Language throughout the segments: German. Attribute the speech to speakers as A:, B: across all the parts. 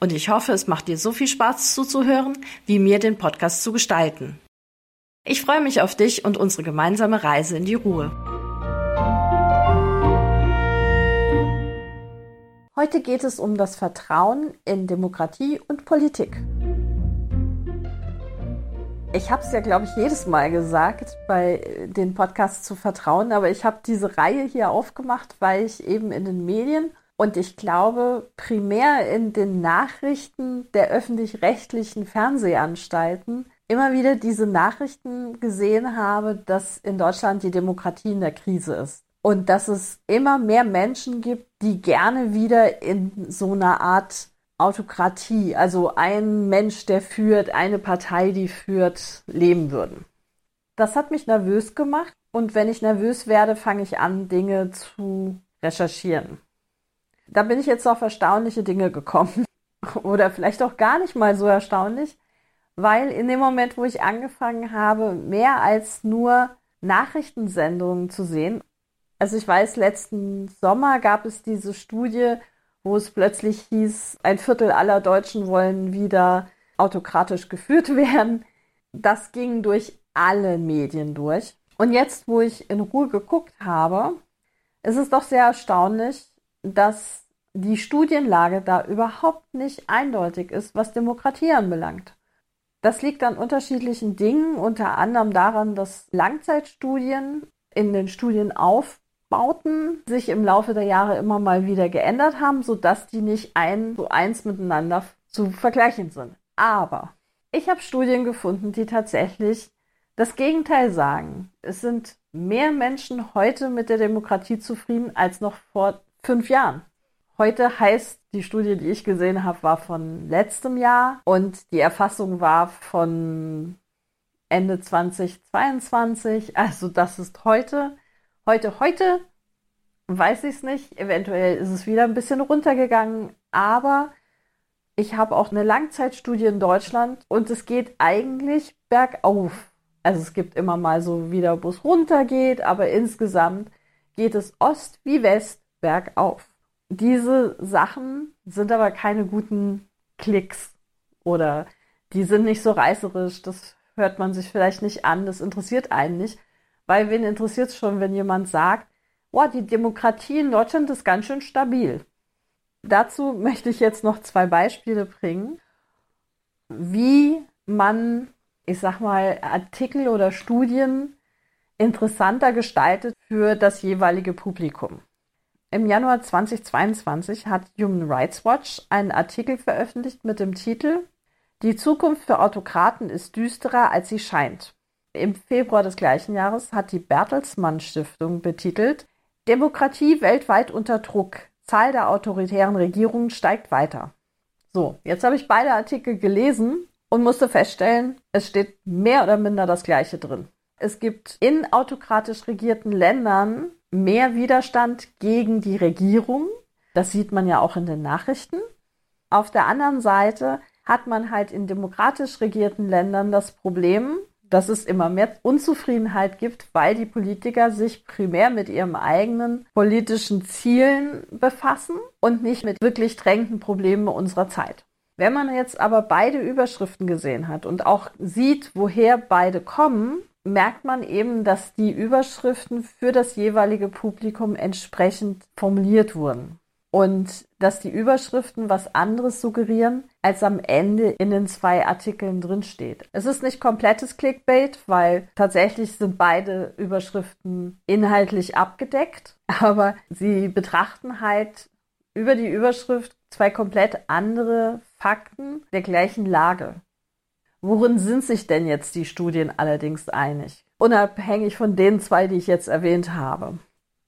A: Und ich hoffe, es macht dir so viel Spaß zuzuhören, wie mir den Podcast zu gestalten. Ich freue mich auf dich und unsere gemeinsame Reise in die Ruhe. Heute geht es um das Vertrauen in Demokratie und Politik. Ich habe es ja, glaube ich, jedes Mal gesagt, bei den Podcasts zu vertrauen, aber ich habe diese Reihe hier aufgemacht, weil ich eben in den Medien und ich glaube, primär in den Nachrichten der öffentlich-rechtlichen Fernsehanstalten immer wieder diese Nachrichten gesehen habe, dass in Deutschland die Demokratie in der Krise ist. Und dass es immer mehr Menschen gibt, die gerne wieder in so einer Art Autokratie, also ein Mensch, der führt, eine Partei, die führt, leben würden. Das hat mich nervös gemacht und wenn ich nervös werde, fange ich an, Dinge zu recherchieren. Da bin ich jetzt auf erstaunliche Dinge gekommen. Oder vielleicht auch gar nicht mal so erstaunlich, weil in dem Moment, wo ich angefangen habe, mehr als nur Nachrichtensendungen zu sehen, also ich weiß, letzten Sommer gab es diese Studie, wo es plötzlich hieß, ein Viertel aller Deutschen wollen wieder autokratisch geführt werden. Das ging durch alle Medien durch. Und jetzt, wo ich in Ruhe geguckt habe, ist es doch sehr erstaunlich, dass die Studienlage da überhaupt nicht eindeutig ist, was Demokratie anbelangt. Das liegt an unterschiedlichen Dingen, unter anderem daran, dass Langzeitstudien in den Studienaufbauten sich im Laufe der Jahre immer mal wieder geändert haben, sodass die nicht ein zu eins miteinander zu vergleichen sind. Aber ich habe Studien gefunden, die tatsächlich das Gegenteil sagen. Es sind mehr Menschen heute mit der Demokratie zufrieden als noch vor fünf Jahren. Heute heißt die Studie, die ich gesehen habe, war von letztem Jahr und die Erfassung war von Ende 2022. Also das ist heute. Heute, heute weiß ich es nicht. Eventuell ist es wieder ein bisschen runtergegangen, aber ich habe auch eine Langzeitstudie in Deutschland und es geht eigentlich bergauf. Also es gibt immer mal so wieder, wo es runtergeht, aber insgesamt geht es Ost wie West bergauf. Diese Sachen sind aber keine guten Klicks oder die sind nicht so reißerisch, das hört man sich vielleicht nicht an, das interessiert einen nicht, weil wen interessiert es schon, wenn jemand sagt, boah, die Demokratie in Deutschland ist ganz schön stabil. Dazu möchte ich jetzt noch zwei Beispiele bringen, wie man, ich sag mal, Artikel oder Studien interessanter gestaltet für das jeweilige Publikum. Im Januar 2022 hat Human Rights Watch einen Artikel veröffentlicht mit dem Titel Die Zukunft für Autokraten ist düsterer, als sie scheint. Im Februar des gleichen Jahres hat die Bertelsmann Stiftung betitelt Demokratie weltweit unter Druck. Zahl der autoritären Regierungen steigt weiter. So, jetzt habe ich beide Artikel gelesen und musste feststellen, es steht mehr oder minder das gleiche drin. Es gibt in autokratisch regierten Ländern mehr Widerstand gegen die Regierung. Das sieht man ja auch in den Nachrichten. Auf der anderen Seite hat man halt in demokratisch regierten Ländern das Problem, dass es immer mehr Unzufriedenheit gibt, weil die Politiker sich primär mit ihren eigenen politischen Zielen befassen und nicht mit wirklich drängenden Problemen unserer Zeit. Wenn man jetzt aber beide Überschriften gesehen hat und auch sieht, woher beide kommen, merkt man eben, dass die Überschriften für das jeweilige Publikum entsprechend formuliert wurden. Und dass die Überschriften was anderes suggerieren, als am Ende in den zwei Artikeln drinsteht. Es ist nicht komplettes Clickbait, weil tatsächlich sind beide Überschriften inhaltlich abgedeckt, aber sie betrachten halt über die Überschrift zwei komplett andere Fakten der gleichen Lage. Worin sind sich denn jetzt die Studien allerdings einig? Unabhängig von den zwei, die ich jetzt erwähnt habe.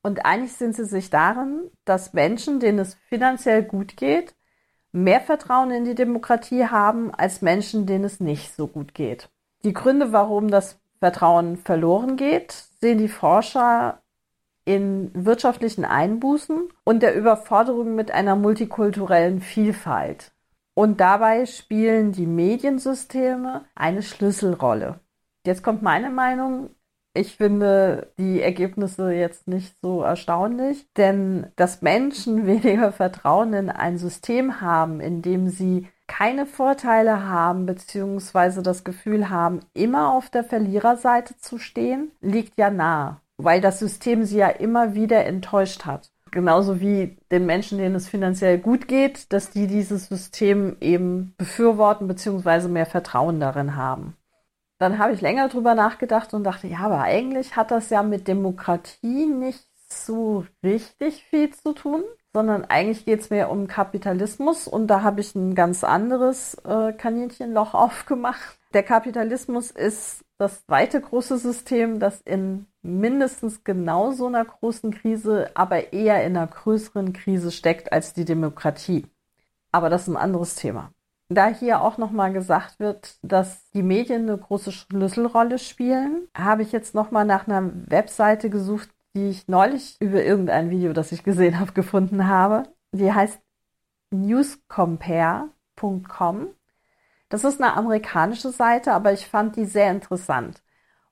A: Und einig sind sie sich darin, dass Menschen, denen es finanziell gut geht, mehr Vertrauen in die Demokratie haben als Menschen, denen es nicht so gut geht. Die Gründe, warum das Vertrauen verloren geht, sehen die Forscher in wirtschaftlichen Einbußen und der Überforderung mit einer multikulturellen Vielfalt. Und dabei spielen die Mediensysteme eine Schlüsselrolle. Jetzt kommt meine Meinung. Ich finde die Ergebnisse jetzt nicht so erstaunlich, denn dass Menschen weniger Vertrauen in ein System haben, in dem sie keine Vorteile haben, beziehungsweise das Gefühl haben, immer auf der Verliererseite zu stehen, liegt ja nahe, weil das System sie ja immer wieder enttäuscht hat genauso wie den Menschen, denen es finanziell gut geht, dass die dieses System eben befürworten bzw. mehr Vertrauen darin haben. Dann habe ich länger drüber nachgedacht und dachte, ja, aber eigentlich hat das ja mit Demokratie nicht so richtig viel zu tun, sondern eigentlich geht es mehr um Kapitalismus und da habe ich ein ganz anderes äh, Kaninchenloch aufgemacht. Der Kapitalismus ist das zweite große System, das in mindestens genau so einer großen Krise, aber eher in einer größeren Krise steckt als die Demokratie. Aber das ist ein anderes Thema. Da hier auch nochmal gesagt wird, dass die Medien eine große Schlüsselrolle spielen, habe ich jetzt nochmal nach einer Webseite gesucht, die ich neulich über irgendein Video, das ich gesehen habe, gefunden habe. Die heißt newscompare.com. Das ist eine amerikanische Seite, aber ich fand die sehr interessant.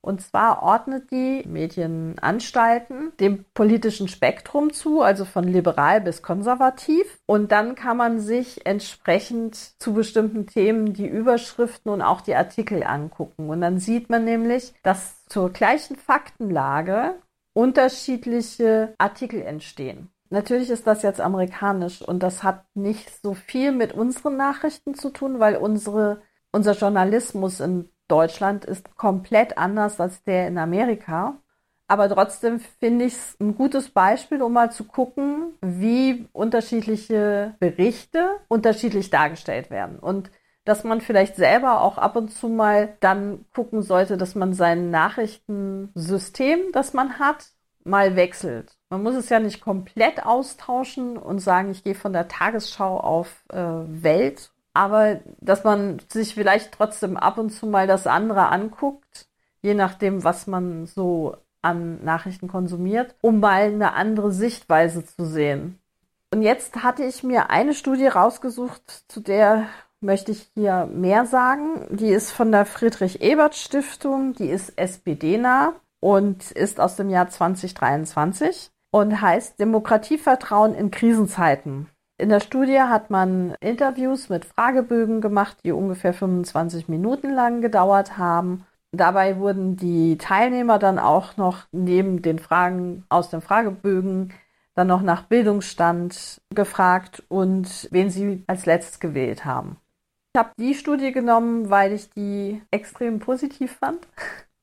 A: Und zwar ordnet die Medienanstalten dem politischen Spektrum zu, also von liberal bis konservativ. Und dann kann man sich entsprechend zu bestimmten Themen die Überschriften und auch die Artikel angucken. Und dann sieht man nämlich, dass zur gleichen Faktenlage unterschiedliche Artikel entstehen. Natürlich ist das jetzt amerikanisch und das hat nicht so viel mit unseren Nachrichten zu tun, weil unsere, unser Journalismus in Deutschland ist komplett anders als der in Amerika. Aber trotzdem finde ich es ein gutes Beispiel, um mal zu gucken, wie unterschiedliche Berichte unterschiedlich dargestellt werden. Und dass man vielleicht selber auch ab und zu mal dann gucken sollte, dass man sein Nachrichtensystem, das man hat, mal wechselt. Man muss es ja nicht komplett austauschen und sagen, ich gehe von der Tagesschau auf äh, Welt aber dass man sich vielleicht trotzdem ab und zu mal das andere anguckt, je nachdem, was man so an Nachrichten konsumiert, um mal eine andere Sichtweise zu sehen. Und jetzt hatte ich mir eine Studie rausgesucht, zu der möchte ich hier mehr sagen. Die ist von der Friedrich-Ebert-Stiftung, die ist SPD-nah und ist aus dem Jahr 2023 und heißt Demokratievertrauen in Krisenzeiten. In der Studie hat man Interviews mit Fragebögen gemacht, die ungefähr 25 Minuten lang gedauert haben. Dabei wurden die Teilnehmer dann auch noch neben den Fragen aus den Fragebögen dann noch nach Bildungsstand gefragt und wen sie als letztes gewählt haben. Ich habe die Studie genommen, weil ich die extrem positiv fand.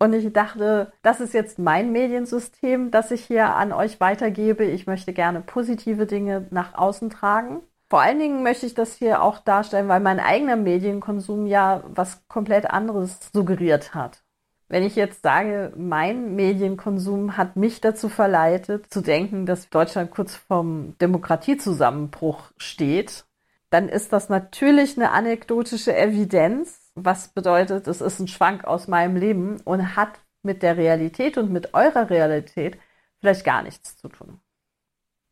A: Und ich dachte, das ist jetzt mein Mediensystem, das ich hier an euch weitergebe. Ich möchte gerne positive Dinge nach außen tragen. Vor allen Dingen möchte ich das hier auch darstellen, weil mein eigener Medienkonsum ja was komplett anderes suggeriert hat. Wenn ich jetzt sage, mein Medienkonsum hat mich dazu verleitet, zu denken, dass Deutschland kurz vorm Demokratiezusammenbruch steht, dann ist das natürlich eine anekdotische Evidenz, was bedeutet, es ist ein Schwank aus meinem Leben und hat mit der Realität und mit eurer Realität vielleicht gar nichts zu tun.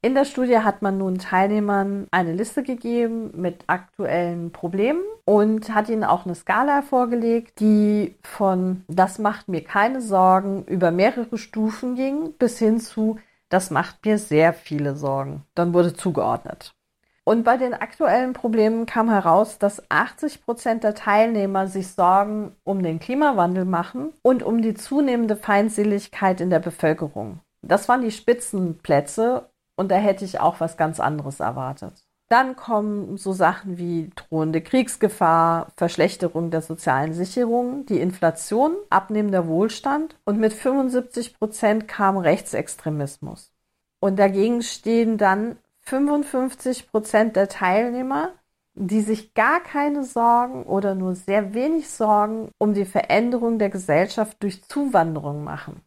A: In der Studie hat man nun Teilnehmern eine Liste gegeben mit aktuellen Problemen und hat ihnen auch eine Skala vorgelegt, die von das macht mir keine Sorgen über mehrere Stufen ging bis hin zu das macht mir sehr viele Sorgen. Dann wurde zugeordnet. Und bei den aktuellen Problemen kam heraus, dass 80 Prozent der Teilnehmer sich Sorgen um den Klimawandel machen und um die zunehmende Feindseligkeit in der Bevölkerung. Das waren die Spitzenplätze und da hätte ich auch was ganz anderes erwartet. Dann kommen so Sachen wie drohende Kriegsgefahr, Verschlechterung der sozialen Sicherung, die Inflation, abnehmender Wohlstand und mit 75 Prozent kam Rechtsextremismus. Und dagegen stehen dann 55 Prozent der Teilnehmer, die sich gar keine Sorgen oder nur sehr wenig Sorgen um die Veränderung der Gesellschaft durch Zuwanderung machen.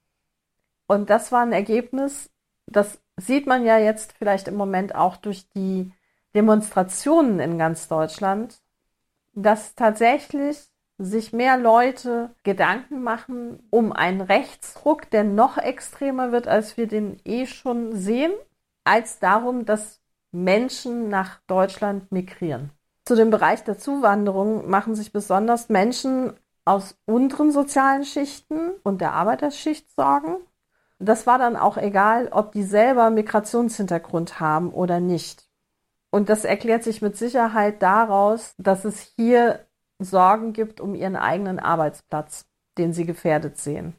A: Und das war ein Ergebnis, das sieht man ja jetzt vielleicht im Moment auch durch die Demonstrationen in ganz Deutschland, dass tatsächlich sich mehr Leute Gedanken machen um einen Rechtsruck, der noch extremer wird, als wir den eh schon sehen, als darum, dass Menschen nach Deutschland migrieren. Zu dem Bereich der Zuwanderung machen sich besonders Menschen aus unteren sozialen Schichten und der Arbeiterschicht Sorgen. Das war dann auch egal, ob die selber Migrationshintergrund haben oder nicht. Und das erklärt sich mit Sicherheit daraus, dass es hier Sorgen gibt um ihren eigenen Arbeitsplatz, den sie gefährdet sehen.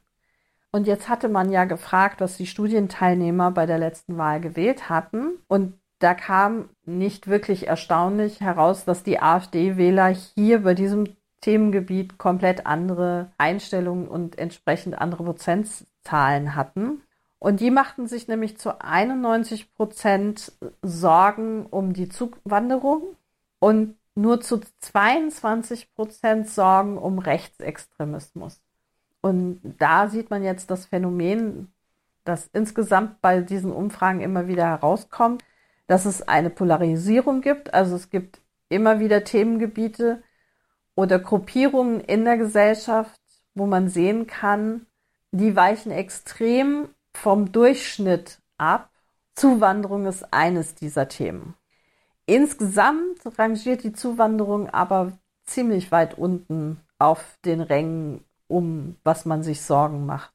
A: Und jetzt hatte man ja gefragt, was die Studienteilnehmer bei der letzten Wahl gewählt hatten. Und da kam nicht wirklich erstaunlich heraus, dass die AfD-Wähler hier bei diesem Themengebiet komplett andere Einstellungen und entsprechend andere Prozentzahlen hatten. Und die machten sich nämlich zu 91 Prozent Sorgen um die Zuwanderung und nur zu 22 Prozent Sorgen um Rechtsextremismus. Und da sieht man jetzt das Phänomen, das insgesamt bei diesen Umfragen immer wieder herauskommt, dass es eine Polarisierung gibt. Also es gibt immer wieder Themengebiete oder Gruppierungen in der Gesellschaft, wo man sehen kann, die weichen extrem vom Durchschnitt ab. Zuwanderung ist eines dieser Themen. Insgesamt rangiert die Zuwanderung aber ziemlich weit unten auf den Rängen, um was man sich Sorgen macht.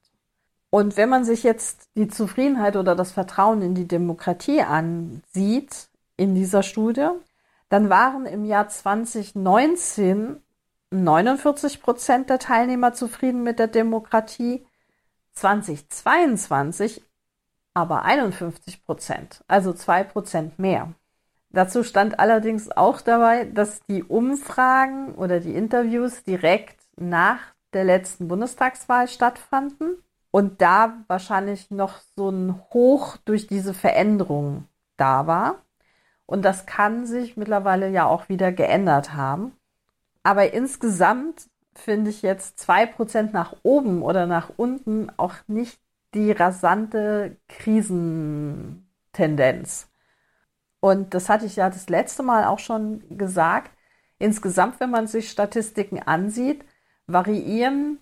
A: Und wenn man sich jetzt die Zufriedenheit oder das Vertrauen in die Demokratie ansieht in dieser Studie, dann waren im Jahr 2019 49 Prozent der Teilnehmer zufrieden mit der Demokratie, 2022 aber 51 Prozent, also zwei Prozent mehr. Dazu stand allerdings auch dabei, dass die Umfragen oder die Interviews direkt nach der letzten Bundestagswahl stattfanden und da wahrscheinlich noch so ein Hoch durch diese Veränderung da war. Und das kann sich mittlerweile ja auch wieder geändert haben. Aber insgesamt finde ich jetzt zwei Prozent nach oben oder nach unten auch nicht die rasante Krisentendenz. Und das hatte ich ja das letzte Mal auch schon gesagt. Insgesamt, wenn man sich Statistiken ansieht, variieren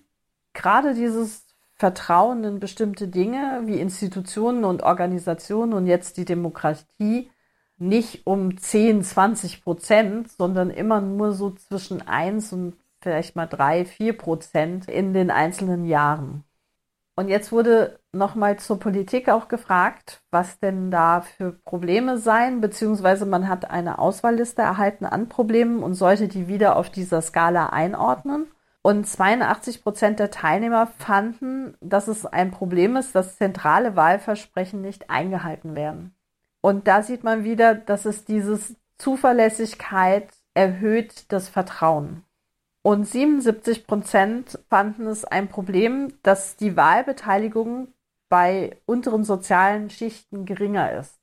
A: gerade dieses Vertrauen in bestimmte Dinge wie Institutionen und Organisationen und jetzt die Demokratie nicht um 10, 20 Prozent, sondern immer nur so zwischen 1 und vielleicht mal 3, 4 Prozent in den einzelnen Jahren. Und jetzt wurde nochmal zur Politik auch gefragt, was denn da für Probleme seien, beziehungsweise man hat eine Auswahlliste erhalten an Problemen und sollte die wieder auf dieser Skala einordnen. Und 82 Prozent der Teilnehmer fanden, dass es ein Problem ist, dass zentrale Wahlversprechen nicht eingehalten werden. Und da sieht man wieder, dass es dieses Zuverlässigkeit erhöht das Vertrauen. Und 77 Prozent fanden es ein Problem, dass die Wahlbeteiligung bei unteren sozialen Schichten geringer ist.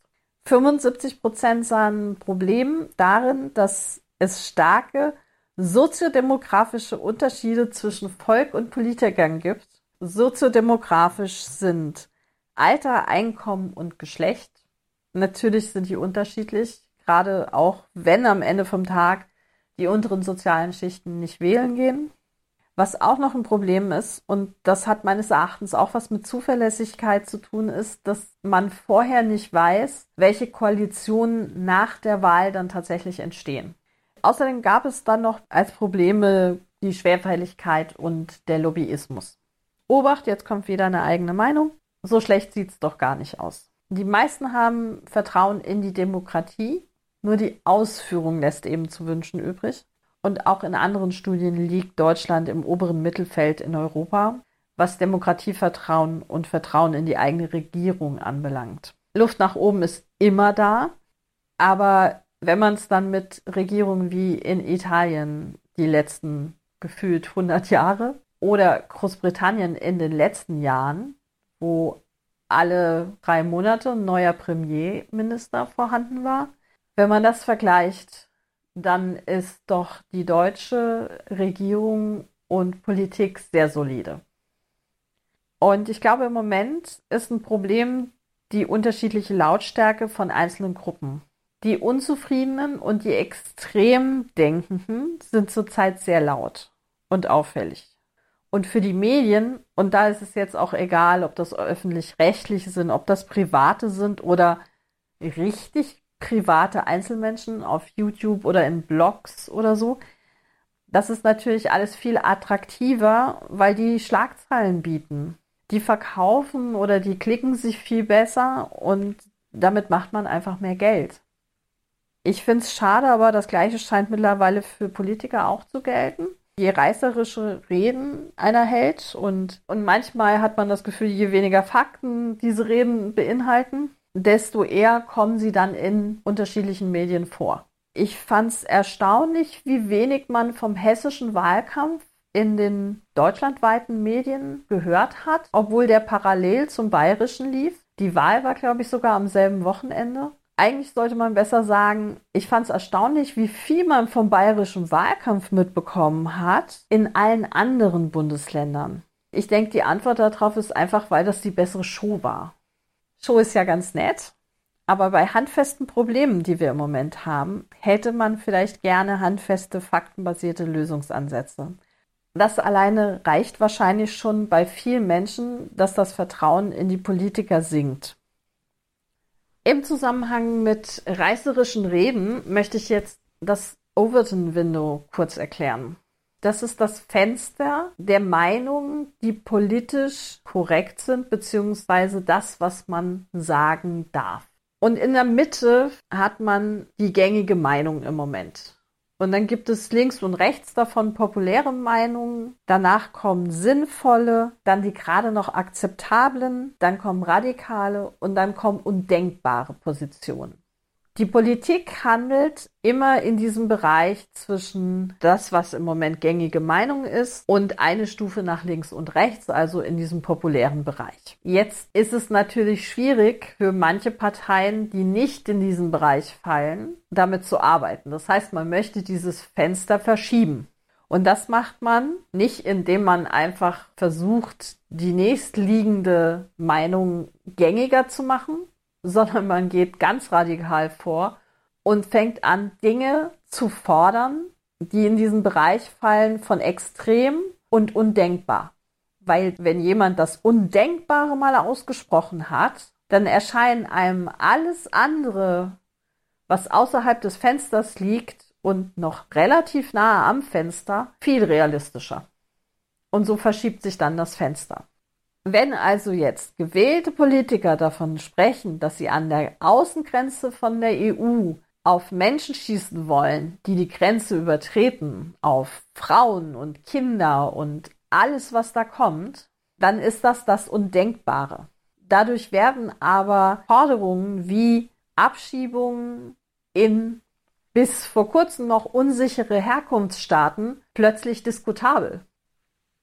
A: 75 Prozent sahen ein Problem darin, dass es starke soziodemografische Unterschiede zwischen Volk und Politikern gibt. Soziodemografisch sind Alter, Einkommen und Geschlecht. Natürlich sind die unterschiedlich, gerade auch wenn am Ende vom Tag die unteren sozialen Schichten nicht wählen gehen. Was auch noch ein Problem ist, und das hat meines Erachtens auch was mit Zuverlässigkeit zu tun, ist, dass man vorher nicht weiß, welche Koalitionen nach der Wahl dann tatsächlich entstehen. Außerdem gab es dann noch als Probleme die Schwerfälligkeit und der Lobbyismus. Obacht, jetzt kommt wieder eine eigene Meinung. So schlecht sieht es doch gar nicht aus. Die meisten haben Vertrauen in die Demokratie nur die Ausführung lässt eben zu wünschen übrig. Und auch in anderen Studien liegt Deutschland im oberen Mittelfeld in Europa, was Demokratievertrauen und Vertrauen in die eigene Regierung anbelangt. Luft nach oben ist immer da, aber wenn man es dann mit Regierungen wie in Italien die letzten gefühlt 100 Jahre oder Großbritannien in den letzten Jahren, wo alle drei Monate ein neuer Premierminister vorhanden war, wenn man das vergleicht, dann ist doch die deutsche Regierung und Politik sehr solide. Und ich glaube, im Moment ist ein Problem die unterschiedliche Lautstärke von einzelnen Gruppen. Die Unzufriedenen und die extrem Denkenden sind zurzeit sehr laut und auffällig. Und für die Medien, und da ist es jetzt auch egal, ob das öffentlich-rechtliche sind, ob das private sind oder richtig private Einzelmenschen auf YouTube oder in Blogs oder so, das ist natürlich alles viel attraktiver, weil die Schlagzeilen bieten. Die verkaufen oder die klicken sich viel besser und damit macht man einfach mehr Geld. Ich finde es schade, aber das Gleiche scheint mittlerweile für Politiker auch zu gelten. Je reißerische Reden einer hält und, und manchmal hat man das Gefühl, je weniger Fakten diese Reden beinhalten, desto eher kommen sie dann in unterschiedlichen Medien vor. Ich fand es erstaunlich, wie wenig man vom hessischen Wahlkampf in den deutschlandweiten Medien gehört hat, obwohl der parallel zum bayerischen lief. Die Wahl war, glaube ich, sogar am selben Wochenende eigentlich sollte man besser sagen, ich fand es erstaunlich, wie viel man vom bayerischen Wahlkampf mitbekommen hat in allen anderen Bundesländern. Ich denke, die Antwort darauf ist einfach, weil das die bessere Show war. Show ist ja ganz nett, aber bei handfesten Problemen, die wir im Moment haben, hätte man vielleicht gerne handfeste, faktenbasierte Lösungsansätze. Das alleine reicht wahrscheinlich schon bei vielen Menschen, dass das Vertrauen in die Politiker sinkt. Im Zusammenhang mit reißerischen Reden möchte ich jetzt das Overton Window kurz erklären. Das ist das Fenster der Meinungen, die politisch korrekt sind, beziehungsweise das, was man sagen darf. Und in der Mitte hat man die gängige Meinung im Moment. Und dann gibt es links und rechts davon populäre Meinungen. Danach kommen sinnvolle, dann die gerade noch akzeptablen, dann kommen radikale und dann kommen undenkbare Positionen. Die Politik handelt immer in diesem Bereich zwischen das, was im Moment gängige Meinung ist, und eine Stufe nach links und rechts, also in diesem populären Bereich. Jetzt ist es natürlich schwierig für manche Parteien, die nicht in diesen Bereich fallen, damit zu arbeiten. Das heißt, man möchte dieses Fenster verschieben. Und das macht man nicht, indem man einfach versucht, die nächstliegende Meinung gängiger zu machen, sondern man geht ganz radikal vor und fängt an, Dinge zu fordern, die in diesen Bereich fallen von extrem und undenkbar. Weil wenn jemand das Undenkbare mal ausgesprochen hat, dann erscheint einem alles andere, was außerhalb des Fensters liegt und noch relativ nahe am Fenster, viel realistischer. Und so verschiebt sich dann das Fenster. Wenn also jetzt gewählte Politiker davon sprechen, dass sie an der Außengrenze von der EU auf Menschen schießen wollen, die die Grenze übertreten, auf Frauen und Kinder und alles, was da kommt, dann ist das das Undenkbare. Dadurch werden aber Forderungen wie Abschiebungen in bis vor kurzem noch unsichere Herkunftsstaaten plötzlich diskutabel.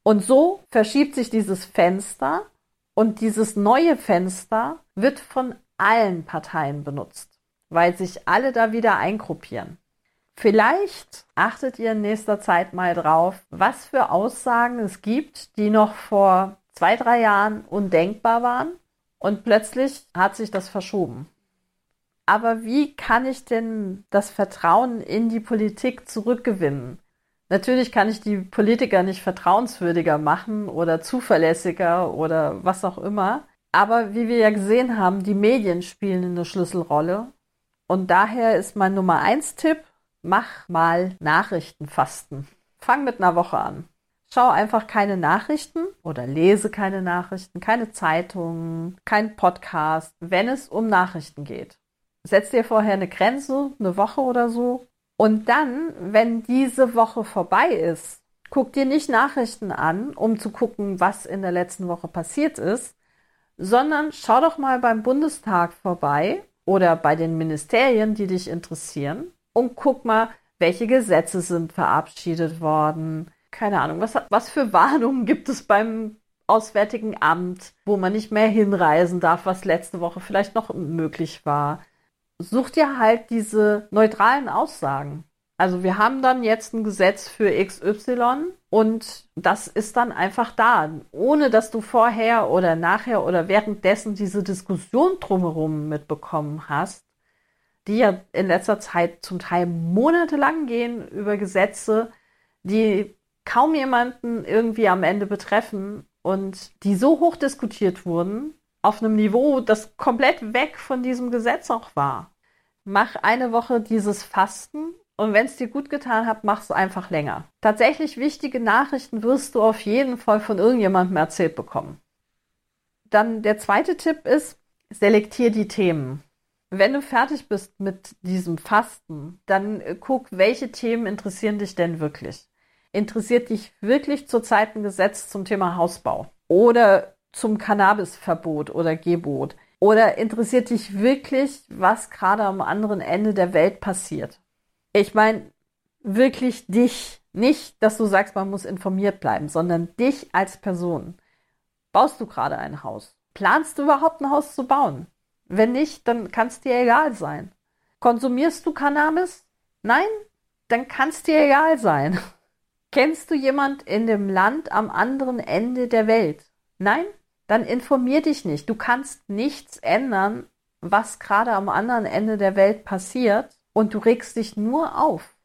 A: Und so verschiebt sich dieses Fenster und dieses neue Fenster wird von allen Parteien benutzt, weil sich alle da wieder eingruppieren. Vielleicht achtet ihr in nächster Zeit mal drauf, was für Aussagen es gibt, die noch vor zwei, drei Jahren undenkbar waren und plötzlich hat sich das verschoben. Aber wie kann ich denn das Vertrauen in die Politik zurückgewinnen? Natürlich kann ich die Politiker nicht vertrauenswürdiger machen oder zuverlässiger oder was auch immer. Aber wie wir ja gesehen haben, die Medien spielen eine Schlüsselrolle. Und daher ist mein Nummer eins Tipp, mach mal Nachrichtenfasten. Fang mit einer Woche an. Schau einfach keine Nachrichten oder lese keine Nachrichten, keine Zeitungen, kein Podcast, wenn es um Nachrichten geht. Setz dir vorher eine Grenze, eine Woche oder so, und dann, wenn diese Woche vorbei ist, guck dir nicht Nachrichten an, um zu gucken, was in der letzten Woche passiert ist, sondern schau doch mal beim Bundestag vorbei oder bei den Ministerien, die dich interessieren und guck mal, welche Gesetze sind verabschiedet worden. Keine Ahnung, was, was für Warnungen gibt es beim Auswärtigen Amt, wo man nicht mehr hinreisen darf, was letzte Woche vielleicht noch möglich war such dir halt diese neutralen Aussagen. Also wir haben dann jetzt ein Gesetz für XY und das ist dann einfach da, ohne dass du vorher oder nachher oder währenddessen diese Diskussion drumherum mitbekommen hast. die ja in letzter Zeit zum Teil monatelang gehen über Gesetze, die kaum jemanden irgendwie am Ende betreffen und die so hoch diskutiert wurden, auf einem Niveau, das komplett weg von diesem Gesetz auch war. Mach eine Woche dieses Fasten und wenn es dir gut getan hat, mach es einfach länger. Tatsächlich wichtige Nachrichten wirst du auf jeden Fall von irgendjemandem erzählt bekommen. Dann der zweite Tipp ist, selektier die Themen. Wenn du fertig bist mit diesem Fasten, dann guck, welche Themen interessieren dich denn wirklich? Interessiert dich wirklich zurzeit ein Gesetz zum Thema Hausbau oder zum Cannabisverbot oder Gebot? Oder interessiert dich wirklich, was gerade am anderen Ende der Welt passiert? Ich meine, wirklich dich. Nicht, dass du sagst, man muss informiert bleiben, sondern dich als Person. Baust du gerade ein Haus? Planst du überhaupt ein Haus zu bauen? Wenn nicht, dann kann es dir egal sein. Konsumierst du Cannabis? Nein? Dann kann es dir egal sein. Kennst du jemand in dem Land am anderen Ende der Welt? Nein? Dann informier dich nicht. Du kannst nichts ändern, was gerade am anderen Ende der Welt passiert und du regst dich nur auf.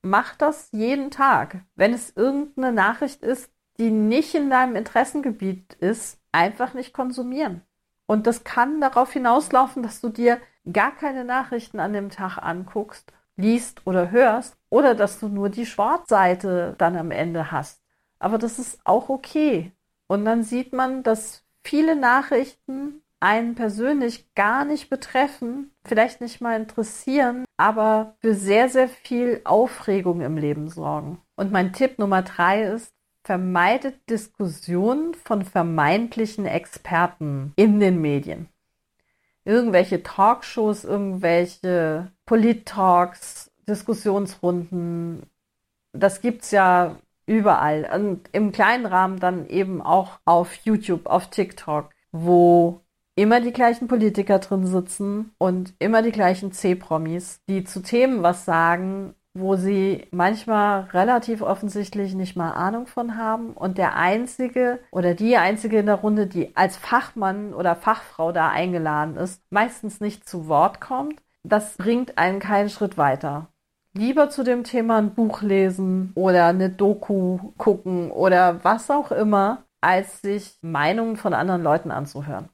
A: Mach das jeden Tag. Wenn es irgendeine Nachricht ist, die nicht in deinem Interessengebiet ist, einfach nicht konsumieren. Und das kann darauf hinauslaufen, dass du dir gar keine Nachrichten an dem Tag anguckst, liest oder hörst oder dass du nur die Schwarzseite dann am Ende hast. Aber das ist auch okay. Und dann sieht man, dass viele Nachrichten einen persönlich gar nicht betreffen, vielleicht nicht mal interessieren, aber für sehr, sehr viel Aufregung im Leben sorgen. Und mein Tipp Nummer drei ist, vermeidet Diskussionen von vermeintlichen Experten in den Medien. Irgendwelche Talkshows, irgendwelche Polit-Talks, Diskussionsrunden, das gibt's ja überall. Und im kleinen Rahmen dann eben auch auf YouTube, auf TikTok, wo immer die gleichen Politiker drin sitzen und immer die gleichen C-Promis, die zu Themen was sagen, wo sie manchmal relativ offensichtlich nicht mal Ahnung von haben und der einzige oder die einzige in der Runde, die als Fachmann oder Fachfrau da eingeladen ist, meistens nicht zu Wort kommt, das bringt einen keinen Schritt weiter. Lieber zu dem Thema ein Buch lesen oder eine Doku gucken oder was auch immer, als sich Meinungen von anderen Leuten anzuhören,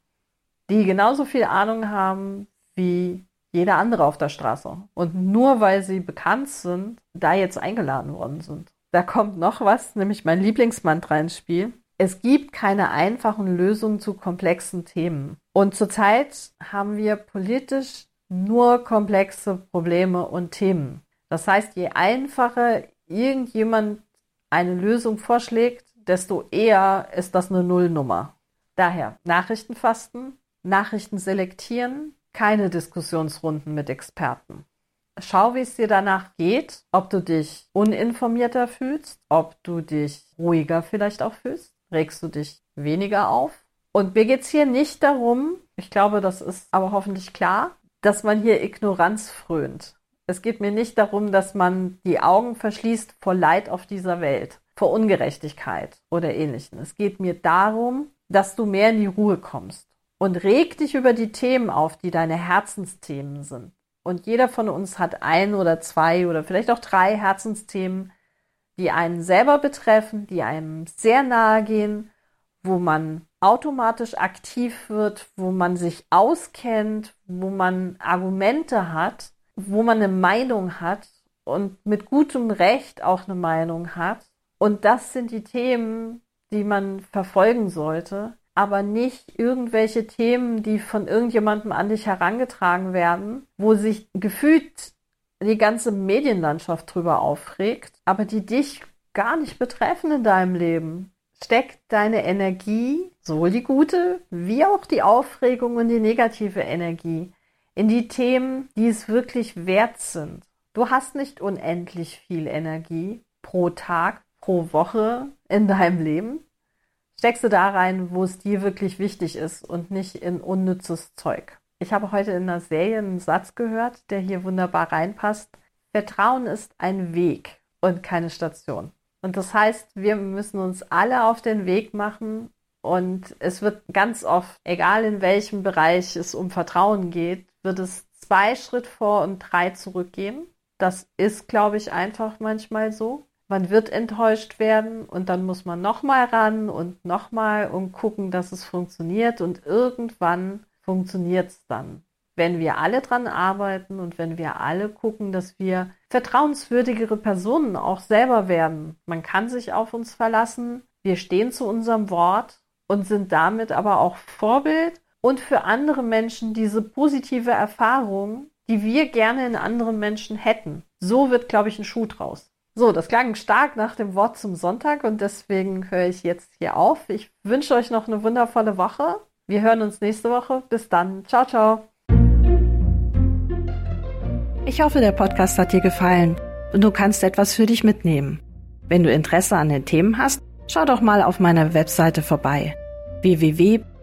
A: die genauso viel Ahnung haben wie jeder andere auf der Straße. Und nur weil sie bekannt sind, da jetzt eingeladen worden sind. Da kommt noch was, nämlich mein Lieblingsmantra ins Spiel. Es gibt keine einfachen Lösungen zu komplexen Themen. Und zurzeit haben wir politisch nur komplexe Probleme und Themen. Das heißt, je einfacher irgendjemand eine Lösung vorschlägt, desto eher ist das eine Nullnummer. Daher Nachrichtenfasten, Nachrichten selektieren, keine Diskussionsrunden mit Experten. Schau, wie es dir danach geht, ob du dich uninformierter fühlst, ob du dich ruhiger vielleicht auch fühlst, regst du dich weniger auf. Und mir geht es hier nicht darum, ich glaube, das ist aber hoffentlich klar, dass man hier Ignoranz frönt. Es geht mir nicht darum, dass man die Augen verschließt vor Leid auf dieser Welt, vor Ungerechtigkeit oder ähnlichem. Es geht mir darum, dass du mehr in die Ruhe kommst und reg dich über die Themen auf, die deine Herzensthemen sind. Und jeder von uns hat ein oder zwei oder vielleicht auch drei Herzensthemen, die einen selber betreffen, die einem sehr nahe gehen, wo man automatisch aktiv wird, wo man sich auskennt, wo man Argumente hat, wo man eine Meinung hat und mit gutem Recht auch eine Meinung hat. Und das sind die Themen, die man verfolgen sollte aber nicht irgendwelche Themen, die von irgendjemandem an dich herangetragen werden, wo sich gefühlt die ganze Medienlandschaft drüber aufregt, aber die dich gar nicht betreffen in deinem Leben. Steck deine Energie, sowohl die gute wie auch die Aufregung und die negative Energie, in die Themen, die es wirklich wert sind. Du hast nicht unendlich viel Energie pro Tag, pro Woche in deinem Leben steckst du da rein, wo es dir wirklich wichtig ist und nicht in unnützes Zeug. Ich habe heute in einer Serie einen Satz gehört, der hier wunderbar reinpasst. Vertrauen ist ein Weg und keine Station. Und das heißt, wir müssen uns alle auf den Weg machen und es wird ganz oft, egal in welchem Bereich es um Vertrauen geht, wird es zwei Schritt vor und drei zurückgehen. Das ist, glaube ich, einfach manchmal so. Man wird enttäuscht werden und dann muss man nochmal ran und nochmal und gucken, dass es funktioniert und irgendwann funktioniert es dann. Wenn wir alle dran arbeiten und wenn wir alle gucken, dass wir vertrauenswürdigere Personen auch selber werden. Man kann sich auf uns verlassen. Wir stehen zu unserem Wort und sind damit aber auch Vorbild und für andere Menschen diese positive Erfahrung, die wir gerne in anderen Menschen hätten. So wird, glaube ich, ein Schuh draus. So, das klang stark nach dem Wort zum Sonntag und deswegen höre ich jetzt hier auf. Ich wünsche euch noch eine wundervolle Woche. Wir hören uns nächste Woche. Bis dann. Ciao, ciao.
B: Ich hoffe, der Podcast hat dir gefallen und du kannst etwas für dich mitnehmen. Wenn du Interesse an den Themen hast, schau doch mal auf meiner Webseite vorbei